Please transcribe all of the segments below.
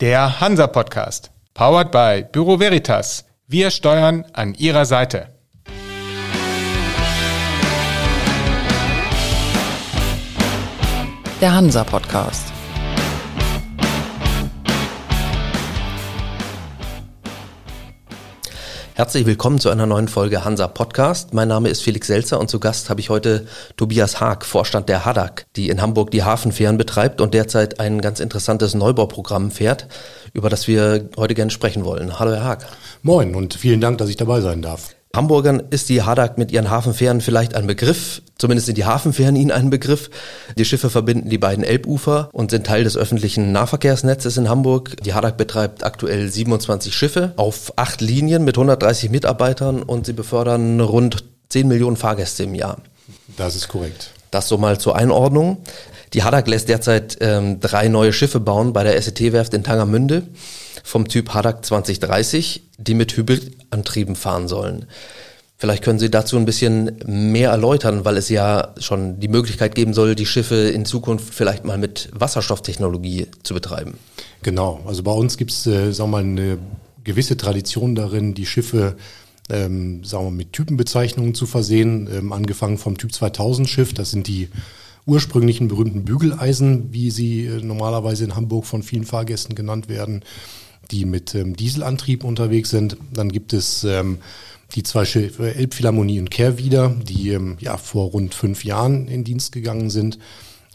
Der Hansa Podcast. Powered by Büro Veritas. Wir steuern an Ihrer Seite. Der Hansa Podcast. Herzlich willkommen zu einer neuen Folge Hansa Podcast. Mein Name ist Felix Selzer und zu Gast habe ich heute Tobias Haag, Vorstand der HADAG, die in Hamburg die Hafenfähren betreibt und derzeit ein ganz interessantes Neubauprogramm fährt, über das wir heute gerne sprechen wollen. Hallo Herr Haag. Moin und vielen Dank, dass ich dabei sein darf. Hamburgern ist die Hadak mit ihren Hafenfähren vielleicht ein Begriff. Zumindest sind die Hafenfähren ihnen ein Begriff. Die Schiffe verbinden die beiden Elbufer und sind Teil des öffentlichen Nahverkehrsnetzes in Hamburg. Die Hadak betreibt aktuell 27 Schiffe auf acht Linien mit 130 Mitarbeitern und sie befördern rund 10 Millionen Fahrgäste im Jahr. Das ist korrekt. Das so mal zur Einordnung. Die Hadak lässt derzeit ähm, drei neue Schiffe bauen bei der SET-Werft in Tangermünde vom Typ Hadak 2030, die mit Hybridantrieben fahren sollen. Vielleicht können Sie dazu ein bisschen mehr erläutern, weil es ja schon die Möglichkeit geben soll, die Schiffe in Zukunft vielleicht mal mit Wasserstofftechnologie zu betreiben. Genau, also bei uns gibt es, äh, sagen wir mal, eine gewisse Tradition darin, die Schiffe ähm, sagen wir, mit Typenbezeichnungen zu versehen, ähm, angefangen vom Typ 2000 Schiff, das sind die ursprünglichen berühmten Bügeleisen, wie sie äh, normalerweise in Hamburg von vielen Fahrgästen genannt werden die mit ähm, Dieselantrieb unterwegs sind. Dann gibt es ähm, die zwei Schiffe Elbphilharmonie und Kehrwieder, die ähm, ja vor rund fünf Jahren in Dienst gegangen sind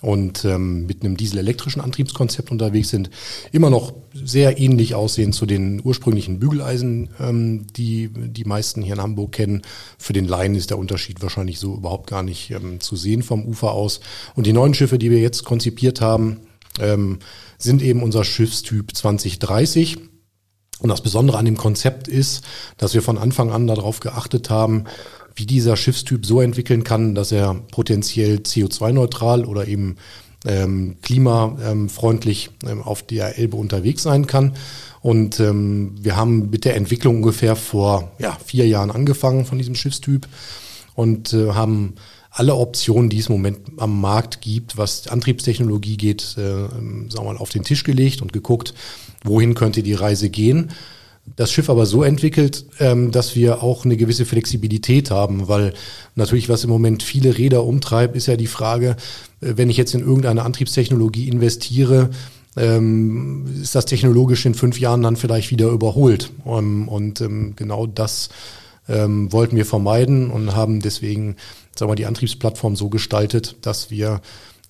und ähm, mit einem dieselelektrischen Antriebskonzept unterwegs sind, immer noch sehr ähnlich aussehen zu den ursprünglichen Bügeleisen, ähm, die die meisten hier in Hamburg kennen. Für den Laien ist der Unterschied wahrscheinlich so überhaupt gar nicht ähm, zu sehen vom Ufer aus. Und die neuen Schiffe, die wir jetzt konzipiert haben, ähm, sind eben unser Schiffstyp 2030. Und das Besondere an dem Konzept ist, dass wir von Anfang an darauf geachtet haben, wie dieser Schiffstyp so entwickeln kann, dass er potenziell CO2-neutral oder eben ähm, klimafreundlich ähm, auf der Elbe unterwegs sein kann. Und ähm, wir haben mit der Entwicklung ungefähr vor ja, vier Jahren angefangen von diesem Schiffstyp und äh, haben alle Optionen, die es im Moment am Markt gibt, was Antriebstechnologie geht, äh, sagen wir mal, auf den Tisch gelegt und geguckt, wohin könnte die Reise gehen. Das Schiff aber so entwickelt, ähm, dass wir auch eine gewisse Flexibilität haben, weil natürlich, was im Moment viele Räder umtreibt, ist ja die Frage, äh, wenn ich jetzt in irgendeine Antriebstechnologie investiere, ähm, ist das technologisch in fünf Jahren dann vielleicht wieder überholt. Um, und ähm, genau das ähm, wollten wir vermeiden und haben deswegen sagen wir, die Antriebsplattform so gestaltet, dass wir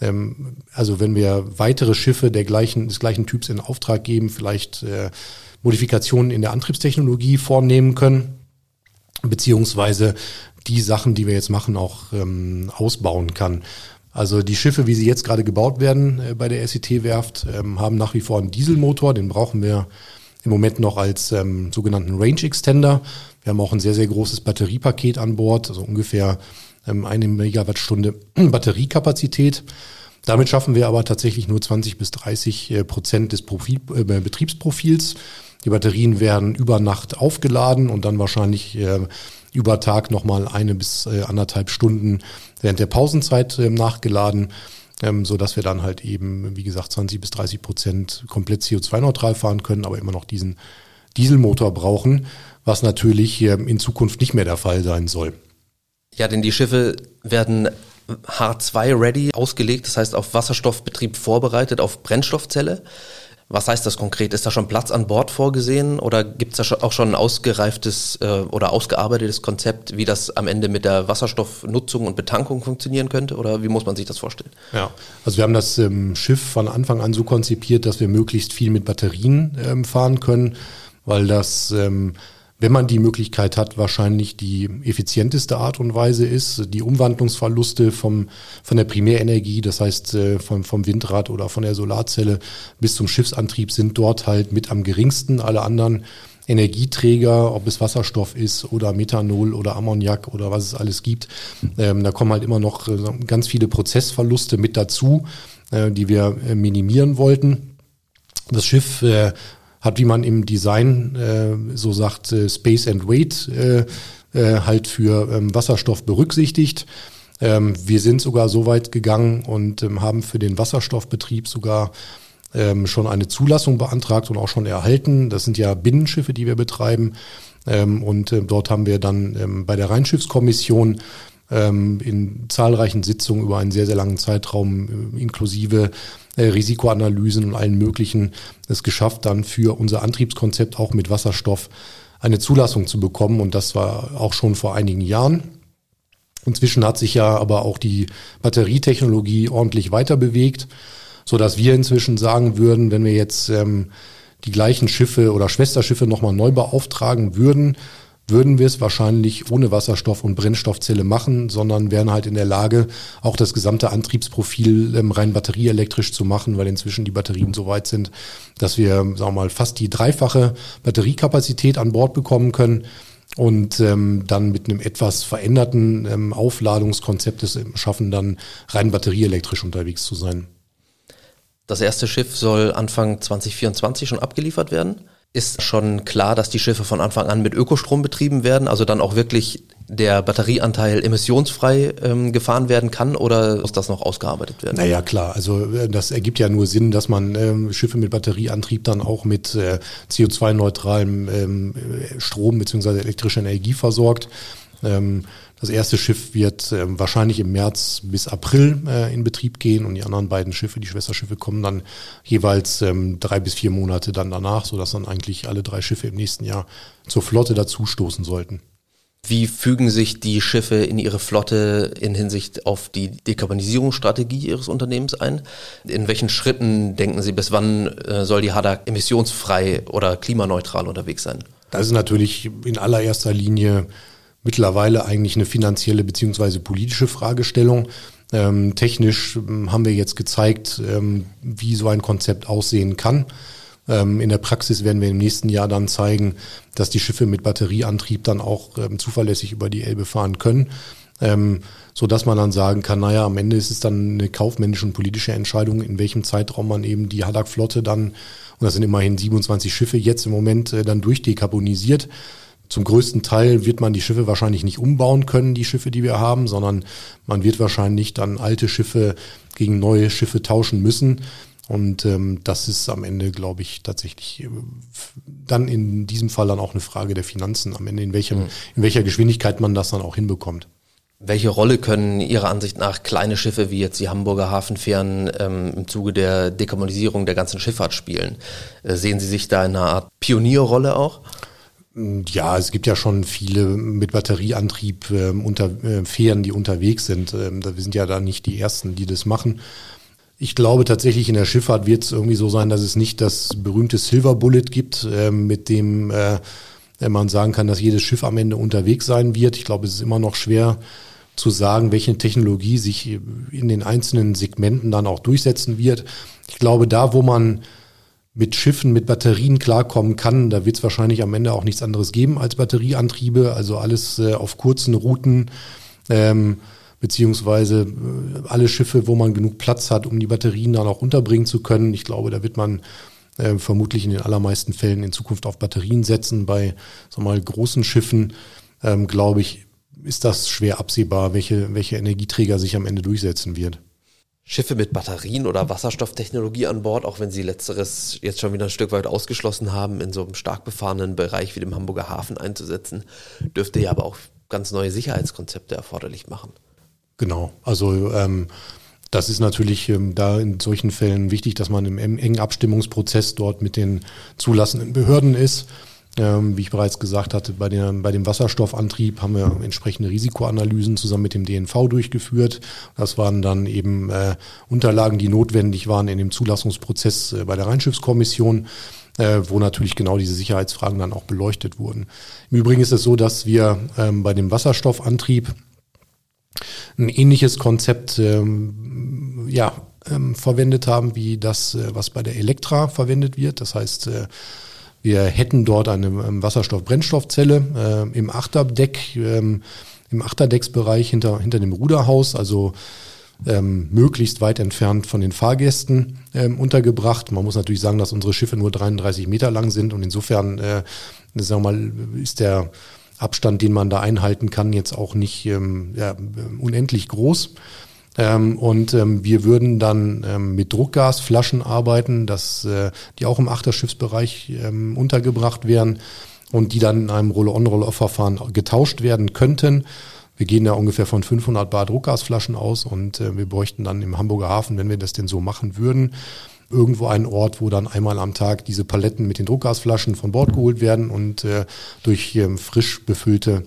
ähm, also wenn wir weitere Schiffe der gleichen, des gleichen Typs in Auftrag geben, vielleicht äh, Modifikationen in der Antriebstechnologie vornehmen können, beziehungsweise die Sachen, die wir jetzt machen, auch ähm, ausbauen kann. Also die Schiffe, wie sie jetzt gerade gebaut werden äh, bei der SET-Werft, ähm, haben nach wie vor einen Dieselmotor. Den brauchen wir im Moment noch als ähm, sogenannten Range Extender. Wir haben auch ein sehr, sehr großes Batteriepaket an Bord, also ungefähr ähm, eine Megawattstunde Batteriekapazität. Damit schaffen wir aber tatsächlich nur 20 bis 30 äh, Prozent des Profil, äh, Betriebsprofils. Die Batterien werden über Nacht aufgeladen und dann wahrscheinlich äh, über Tag nochmal eine bis äh, anderthalb Stunden während der Pausenzeit äh, nachgeladen, ähm, so dass wir dann halt eben, wie gesagt, 20 bis 30 Prozent komplett CO2-neutral fahren können, aber immer noch diesen Dieselmotor brauchen, was natürlich äh, in Zukunft nicht mehr der Fall sein soll. Ja, denn die Schiffe werden H2-ready ausgelegt, das heißt auf Wasserstoffbetrieb vorbereitet, auf Brennstoffzelle. Was heißt das konkret? Ist da schon Platz an Bord vorgesehen oder gibt es da auch schon ein ausgereiftes äh, oder ausgearbeitetes Konzept, wie das am Ende mit der Wasserstoffnutzung und Betankung funktionieren könnte? Oder wie muss man sich das vorstellen? Ja, also wir haben das ähm, Schiff von Anfang an so konzipiert, dass wir möglichst viel mit Batterien ähm, fahren können, weil das ähm, wenn man die Möglichkeit hat, wahrscheinlich die effizienteste Art und Weise ist. Die Umwandlungsverluste vom, von der Primärenergie, das heißt äh, vom, vom Windrad oder von der Solarzelle bis zum Schiffsantrieb sind dort halt mit am geringsten. Alle anderen Energieträger, ob es Wasserstoff ist oder Methanol oder Ammoniak oder was es alles gibt, ähm, da kommen halt immer noch äh, ganz viele Prozessverluste mit dazu, äh, die wir äh, minimieren wollten. Das Schiff äh, hat, wie man im Design äh, so sagt, äh, Space and Weight äh, äh, halt für ähm, Wasserstoff berücksichtigt. Ähm, wir sind sogar so weit gegangen und ähm, haben für den Wasserstoffbetrieb sogar ähm, schon eine Zulassung beantragt und auch schon erhalten. Das sind ja Binnenschiffe, die wir betreiben. Ähm, und äh, dort haben wir dann ähm, bei der Rheinschiffskommission in zahlreichen Sitzungen über einen sehr, sehr langen Zeitraum äh, inklusive äh, Risikoanalysen und allen möglichen es geschafft, dann für unser Antriebskonzept auch mit Wasserstoff eine Zulassung zu bekommen. Und das war auch schon vor einigen Jahren. Inzwischen hat sich ja aber auch die Batterietechnologie ordentlich weiter bewegt, so dass wir inzwischen sagen würden, wenn wir jetzt ähm, die gleichen Schiffe oder Schwesterschiffe nochmal neu beauftragen würden, würden wir es wahrscheinlich ohne Wasserstoff- und Brennstoffzelle machen, sondern wären halt in der Lage, auch das gesamte Antriebsprofil ähm, rein batterieelektrisch zu machen, weil inzwischen die Batterien so weit sind, dass wir, sagen wir mal, fast die dreifache Batteriekapazität an Bord bekommen können und ähm, dann mit einem etwas veränderten ähm, Aufladungskonzept es schaffen, dann rein batterieelektrisch unterwegs zu sein. Das erste Schiff soll Anfang 2024 schon abgeliefert werden. Ist schon klar, dass die Schiffe von Anfang an mit Ökostrom betrieben werden, also dann auch wirklich der Batterieanteil emissionsfrei ähm, gefahren werden kann oder muss das noch ausgearbeitet werden? Naja, klar. Also äh, das ergibt ja nur Sinn, dass man ähm, Schiffe mit Batterieantrieb dann auch mit äh, CO2-neutralem ähm, Strom beziehungsweise elektrischer Energie versorgt. Ähm, das erste Schiff wird äh, wahrscheinlich im März bis April äh, in Betrieb gehen und die anderen beiden Schiffe, die Schwesterschiffe, kommen dann jeweils ähm, drei bis vier Monate dann danach, sodass dann eigentlich alle drei Schiffe im nächsten Jahr zur Flotte dazustoßen sollten. Wie fügen sich die Schiffe in ihre Flotte in Hinsicht auf die Dekarbonisierungsstrategie Ihres Unternehmens ein? In welchen Schritten denken Sie, bis wann äh, soll die HADA emissionsfrei oder klimaneutral unterwegs sein? Das ist natürlich in allererster Linie mittlerweile eigentlich eine finanzielle beziehungsweise politische Fragestellung. Ähm, technisch ähm, haben wir jetzt gezeigt, ähm, wie so ein Konzept aussehen kann. Ähm, in der Praxis werden wir im nächsten Jahr dann zeigen, dass die Schiffe mit Batterieantrieb dann auch ähm, zuverlässig über die Elbe fahren können. Ähm, so dass man dann sagen kann, naja, am Ende ist es dann eine kaufmännische und politische Entscheidung, in welchem Zeitraum man eben die Haddock-Flotte dann, und das sind immerhin 27 Schiffe, jetzt im Moment äh, dann durchdekarbonisiert. Zum größten Teil wird man die Schiffe wahrscheinlich nicht umbauen können, die Schiffe, die wir haben, sondern man wird wahrscheinlich dann alte Schiffe gegen neue Schiffe tauschen müssen. Und ähm, das ist am Ende, glaube ich, tatsächlich äh, dann in diesem Fall dann auch eine Frage der Finanzen am Ende, in welchem, mhm. in welcher Geschwindigkeit man das dann auch hinbekommt. Welche Rolle können Ihrer Ansicht nach kleine Schiffe wie jetzt die Hamburger Hafenfähren ähm, im Zuge der Dekarbonisierung der ganzen Schifffahrt spielen? Äh, sehen Sie sich da in einer Art Pionierrolle auch? Ja, es gibt ja schon viele mit Batterieantrieb äh, unter äh, Fähren, die unterwegs sind. Ähm, wir sind ja da nicht die Ersten, die das machen. Ich glaube tatsächlich in der Schifffahrt wird es irgendwie so sein, dass es nicht das berühmte Silver Bullet gibt, äh, mit dem äh, man sagen kann, dass jedes Schiff am Ende unterwegs sein wird. Ich glaube, es ist immer noch schwer zu sagen, welche Technologie sich in den einzelnen Segmenten dann auch durchsetzen wird. Ich glaube, da, wo man mit Schiffen, mit Batterien klarkommen kann, da wird es wahrscheinlich am Ende auch nichts anderes geben als Batterieantriebe, also alles äh, auf kurzen Routen, ähm, beziehungsweise äh, alle Schiffe, wo man genug Platz hat, um die Batterien dann auch unterbringen zu können. Ich glaube, da wird man äh, vermutlich in den allermeisten Fällen in Zukunft auf Batterien setzen. Bei so mal großen Schiffen, ähm, glaube ich, ist das schwer absehbar, welche, welche Energieträger sich am Ende durchsetzen wird. Schiffe mit Batterien oder Wasserstofftechnologie an Bord, auch wenn sie letzteres jetzt schon wieder ein Stück weit ausgeschlossen haben, in so einem stark befahrenen Bereich wie dem Hamburger Hafen einzusetzen, dürfte ja aber auch ganz neue Sicherheitskonzepte erforderlich machen. Genau, also ähm, das ist natürlich ähm, da in solchen Fällen wichtig, dass man im engen Abstimmungsprozess dort mit den zulassenden Behörden ist. Ähm, wie ich bereits gesagt hatte, bei, der, bei dem Wasserstoffantrieb haben wir entsprechende Risikoanalysen zusammen mit dem DNV durchgeführt. Das waren dann eben äh, Unterlagen, die notwendig waren in dem Zulassungsprozess äh, bei der Rheinschiffskommission, äh, wo natürlich genau diese Sicherheitsfragen dann auch beleuchtet wurden. Im Übrigen ist es so, dass wir ähm, bei dem Wasserstoffantrieb ein ähnliches Konzept ähm, ja, ähm, verwendet haben, wie das, äh, was bei der Elektra verwendet wird. Das heißt, äh, wir hätten dort eine ähm, Wasserstoff-Brennstoffzelle äh, im Achterdeck, ähm, im Achterdecksbereich hinter, hinter dem Ruderhaus, also ähm, möglichst weit entfernt von den Fahrgästen ähm, untergebracht. Man muss natürlich sagen, dass unsere Schiffe nur 33 Meter lang sind und insofern, äh, sagen wir mal, ist der Abstand, den man da einhalten kann, jetzt auch nicht ähm, ja, unendlich groß. Ähm, und ähm, wir würden dann ähm, mit Druckgasflaschen arbeiten, dass äh, die auch im Achterschiffsbereich ähm, untergebracht wären und die dann in einem Roll-on-Roll-off-Verfahren getauscht werden könnten. Wir gehen da ungefähr von 500 Bar Druckgasflaschen aus und äh, wir bräuchten dann im Hamburger Hafen, wenn wir das denn so machen würden, irgendwo einen Ort, wo dann einmal am Tag diese Paletten mit den Druckgasflaschen von Bord geholt werden und äh, durch ähm, frisch befüllte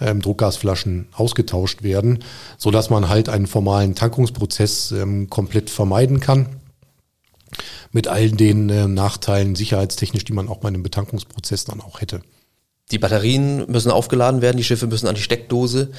ähm, Druckgasflaschen ausgetauscht werden, so dass man halt einen formalen Tankungsprozess ähm, komplett vermeiden kann. Mit all den äh, Nachteilen sicherheitstechnisch, die man auch bei einem Betankungsprozess dann auch hätte. Die Batterien müssen aufgeladen werden, die Schiffe müssen an die Steckdose.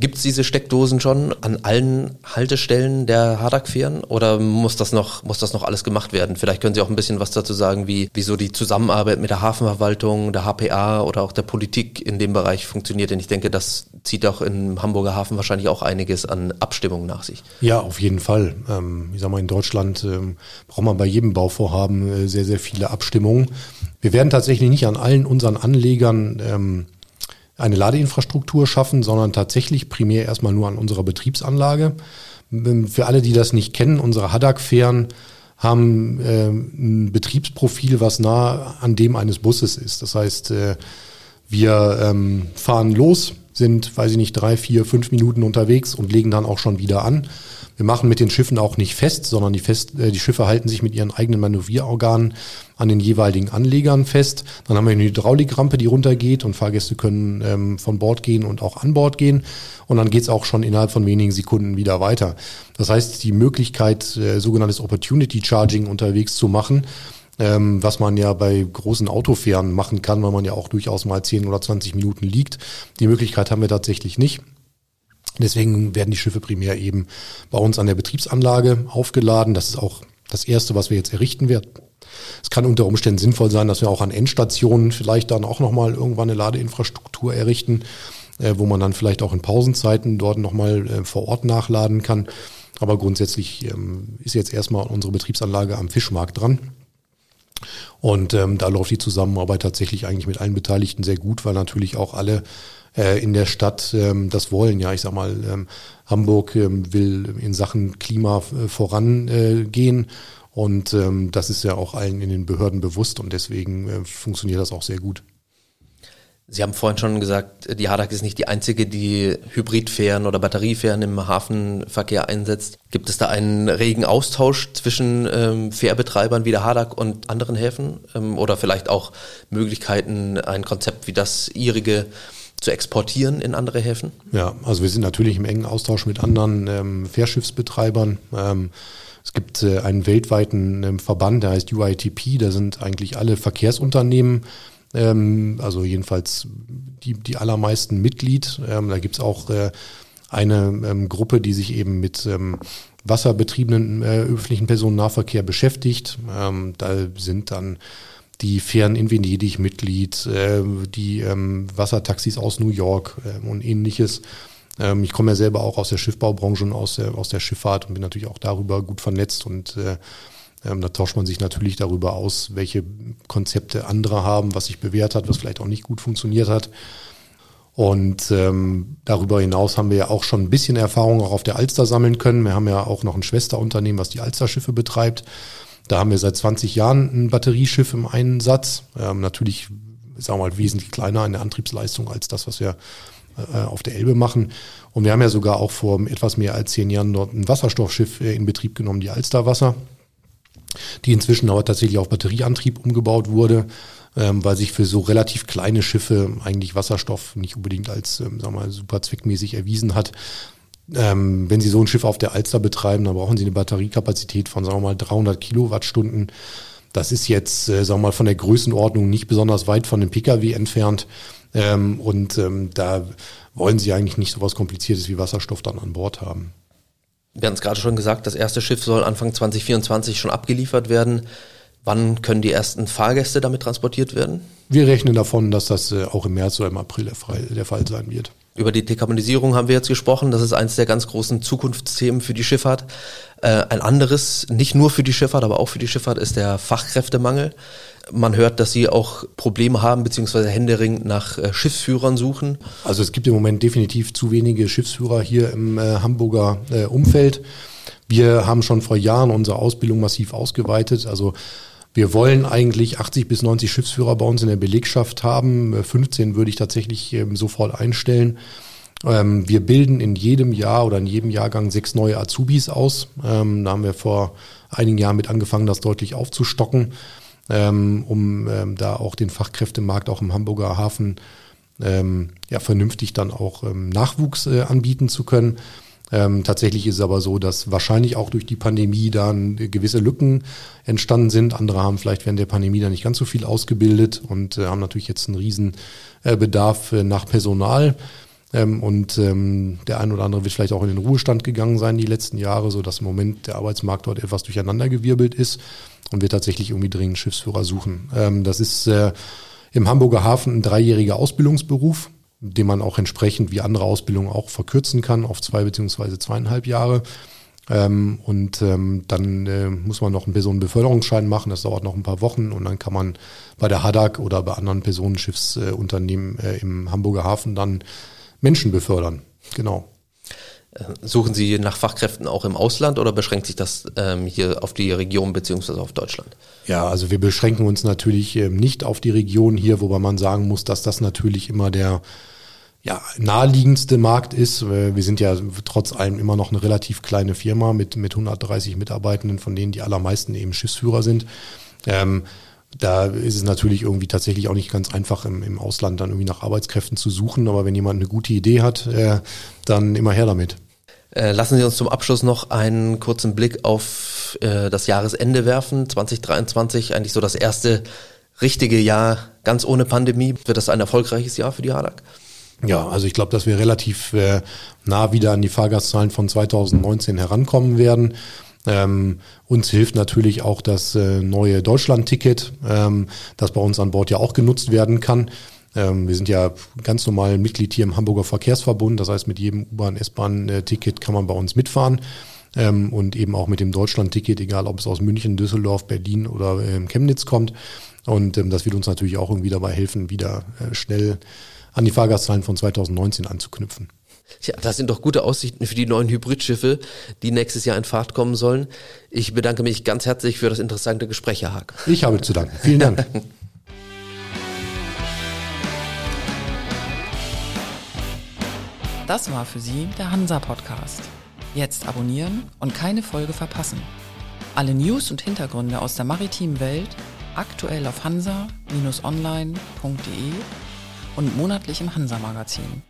Gibt es diese Steckdosen schon an allen Haltestellen der Hadak-Fähren oder muss das noch muss das noch alles gemacht werden? Vielleicht können Sie auch ein bisschen was dazu sagen, wie wieso die Zusammenarbeit mit der Hafenverwaltung, der HPA oder auch der Politik in dem Bereich funktioniert. Denn ich denke, das zieht auch im Hamburger Hafen wahrscheinlich auch einiges an Abstimmung nach sich. Ja, auf jeden Fall. Ähm, ich sag mal, in Deutschland ähm, braucht man bei jedem Bauvorhaben äh, sehr sehr viele Abstimmungen. Wir werden tatsächlich nicht an allen unseren Anlegern ähm, eine Ladeinfrastruktur schaffen, sondern tatsächlich primär erstmal nur an unserer Betriebsanlage. Ähm, für alle, die das nicht kennen, unsere Haddock-Fähren haben äh, ein Betriebsprofil, was nah an dem eines Busses ist. Das heißt, äh, wir ähm, fahren los, sind, weiß ich nicht, drei, vier, fünf Minuten unterwegs und legen dann auch schon wieder an. Wir machen mit den Schiffen auch nicht fest, sondern die, fest, äh, die Schiffe halten sich mit ihren eigenen Manövrierorganen an den jeweiligen Anlegern fest. Dann haben wir eine Hydraulikrampe, die runtergeht und Fahrgäste können ähm, von Bord gehen und auch an Bord gehen. Und dann geht's auch schon innerhalb von wenigen Sekunden wieder weiter. Das heißt, die Möglichkeit, äh, sogenanntes Opportunity Charging unterwegs zu machen, ähm, was man ja bei großen Autofähren machen kann, weil man ja auch durchaus mal 10 oder 20 Minuten liegt. Die Möglichkeit haben wir tatsächlich nicht. Deswegen werden die Schiffe primär eben bei uns an der Betriebsanlage aufgeladen. Das ist auch das Erste, was wir jetzt errichten werden. Es kann unter Umständen sinnvoll sein, dass wir auch an Endstationen vielleicht dann auch nochmal irgendwann eine Ladeinfrastruktur errichten, äh, wo man dann vielleicht auch in Pausenzeiten dort nochmal äh, vor Ort nachladen kann. Aber grundsätzlich ähm, ist jetzt erstmal unsere Betriebsanlage am Fischmarkt dran. Und ähm, da läuft die Zusammenarbeit tatsächlich eigentlich mit allen Beteiligten sehr gut, weil natürlich auch alle in der Stadt ähm, das wollen. Ja, ich sag mal, ähm, Hamburg ähm, will in Sachen Klima äh, vorangehen. Und das ist ja auch allen in den Behörden bewusst und deswegen äh, funktioniert das auch sehr gut. Sie haben vorhin schon gesagt, die Hadak ist nicht die einzige, die Hybridfähren oder Batteriefähren im Hafenverkehr einsetzt. Gibt es da einen regen Austausch zwischen ähm, Fährbetreibern wie der Hadak und anderen Häfen? Ähm, oder vielleicht auch Möglichkeiten, ein Konzept wie das Ihrige zu exportieren in andere Häfen? Ja, also wir sind natürlich im engen Austausch mit anderen ähm, Fährschiffsbetreibern. Ähm, es gibt äh, einen weltweiten ähm, Verband, der heißt UITP, da sind eigentlich alle Verkehrsunternehmen, ähm, also jedenfalls die, die allermeisten Mitglied. Ähm, da gibt's auch äh, eine ähm, Gruppe, die sich eben mit wasserbetriebenen äh, öffentlichen Personennahverkehr beschäftigt. Da sind dann die Fähren in Venedig Mitglied, äh, die ähm, Wassertaxis aus New York äh, und ähnliches. Ähm, ich komme ja selber auch aus der Schiffbaubranche und aus der, aus der Schifffahrt und bin natürlich auch darüber gut vernetzt und äh, ähm, da tauscht man sich natürlich darüber aus, welche Konzepte andere haben, was sich bewährt hat, was vielleicht auch nicht gut funktioniert hat. Und ähm, darüber hinaus haben wir ja auch schon ein bisschen Erfahrung auch auf der Alster sammeln können. Wir haben ja auch noch ein Schwesterunternehmen, was die Alsterschiffe betreibt. Da haben wir seit 20 Jahren ein Batterieschiff im Einsatz. Ähm, natürlich, sagen wir mal, wesentlich kleiner in der Antriebsleistung als das, was wir äh, auf der Elbe machen. Und wir haben ja sogar auch vor etwas mehr als zehn Jahren dort ein Wasserstoffschiff äh, in Betrieb genommen, die Alsterwasser, die inzwischen aber tatsächlich auf Batterieantrieb umgebaut wurde, ähm, weil sich für so relativ kleine Schiffe eigentlich Wasserstoff nicht unbedingt als, ähm, sagen wir mal, super zweckmäßig erwiesen hat. Ähm, wenn Sie so ein Schiff auf der Alster betreiben, dann brauchen Sie eine Batteriekapazität von, sagen wir mal, 300 Kilowattstunden. Das ist jetzt, äh, sagen wir mal, von der Größenordnung nicht besonders weit von dem Pkw entfernt. Ähm, und ähm, da wollen Sie eigentlich nicht so was Kompliziertes wie Wasserstoff dann an Bord haben. Wir haben es gerade schon gesagt, das erste Schiff soll Anfang 2024 schon abgeliefert werden. Wann können die ersten Fahrgäste damit transportiert werden? Wir rechnen davon, dass das äh, auch im März oder im April der Fall sein wird. Über die Dekarbonisierung haben wir jetzt gesprochen. Das ist eines der ganz großen Zukunftsthemen für die Schifffahrt. Äh, ein anderes, nicht nur für die Schifffahrt, aber auch für die Schifffahrt, ist der Fachkräftemangel. Man hört, dass Sie auch Probleme haben, beziehungsweise Händering nach äh, Schiffsführern suchen. Also es gibt im Moment definitiv zu wenige Schiffsführer hier im äh, Hamburger äh, Umfeld. Wir haben schon vor Jahren unsere Ausbildung massiv ausgeweitet. Also wir wollen eigentlich 80 bis 90 Schiffsführer bei uns in der Belegschaft haben. 15 würde ich tatsächlich ähm, sofort einstellen. Ähm, wir bilden in jedem Jahr oder in jedem Jahrgang sechs neue Azubis aus. Ähm, da haben wir vor einigen Jahren mit angefangen, das deutlich aufzustocken, um da auch den Fachkräftemarkt auch im Hamburger Hafen ja, vernünftig dann auch Nachwuchs äh, anbieten zu können. Ähm, tatsächlich ist es aber so, dass wahrscheinlich auch durch die Pandemie dann gewisse Lücken entstanden sind. Andere haben vielleicht während der Pandemie dann nicht ganz so viel ausgebildet und äh, haben natürlich jetzt einen riesen äh, Bedarf äh, nach Personal. Ähm, und ähm, der ein oder andere wird vielleicht auch in den Ruhestand gegangen sein die letzten Jahre, so dass im Moment der Arbeitsmarkt dort etwas durcheinandergewirbelt ist und wir tatsächlich irgendwie dringend Schiffsführer suchen. Ähm, das ist äh, im Hamburger Hafen ein dreijähriger Ausbildungsberuf den man auch entsprechend wie andere Ausbildungen auch verkürzen kann auf zwei beziehungsweise zweieinhalb Jahre. Ähm, und ähm, dann äh, muss man noch einen Personenbeförderungsschein machen, das dauert noch ein paar Wochen und dann kann man bei der Hadak oder bei anderen Personenschiffsunternehmen äh, im Hamburger Hafen dann Menschen befördern. Genau. Äh, suchen Sie nach Fachkräften auch im Ausland oder beschränkt sich das ähm, hier auf die Region beziehungsweise auf Deutschland? Ja, also wir beschränken uns natürlich ähm, nicht auf die Region hier, wobei man sagen muss, dass das natürlich immer der ja, naheliegendste Markt ist. Wir sind ja trotz allem immer noch eine relativ kleine Firma mit, mit 130 Mitarbeitenden, von denen die allermeisten eben Schiffsführer sind. Ähm, da ist es natürlich irgendwie tatsächlich auch nicht ganz einfach, im, im Ausland dann irgendwie nach Arbeitskräften zu suchen. Aber wenn jemand eine gute Idee hat, äh, dann immer her damit. Äh, lassen Sie uns zum Abschluss noch einen kurzen Blick auf äh, das Jahresende werfen. 2023, eigentlich so das erste richtige Jahr ganz ohne Pandemie. Wird das ein erfolgreiches Jahr für die HADAG? Ja, also ich glaube, dass wir relativ äh, nah wieder an die Fahrgastzahlen von 2019 herankommen werden. Ähm, uns hilft natürlich auch das äh, neue Deutschland-Ticket, ähm, das bei uns an Bord ja auch genutzt werden kann. Ähm, wir sind ja ganz normal Mitglied hier im Hamburger Verkehrsverbund. Das heißt, mit jedem U-Bahn, S-Bahn-Ticket kann man bei uns mitfahren. Ähm, und eben auch mit dem Deutschland-Ticket, egal ob es aus München, Düsseldorf, Berlin oder ähm, Chemnitz kommt. Und ähm, das wird uns natürlich auch irgendwie dabei helfen, wieder äh, schnell an die Fahrgastzahlen von 2019 anzuknüpfen. Ja, das sind doch gute Aussichten für die neuen Hybridschiffe, die nächstes Jahr in Fahrt kommen sollen. Ich bedanke mich ganz herzlich für das interessante Gespräch, Herr Haag. Ich habe zu danken. Vielen Dank. Das war für Sie der Hansa-Podcast. Jetzt abonnieren und keine Folge verpassen. Alle News und Hintergründe aus der maritimen Welt aktuell auf hansa-online.de und monatlich im Hansa-Magazin.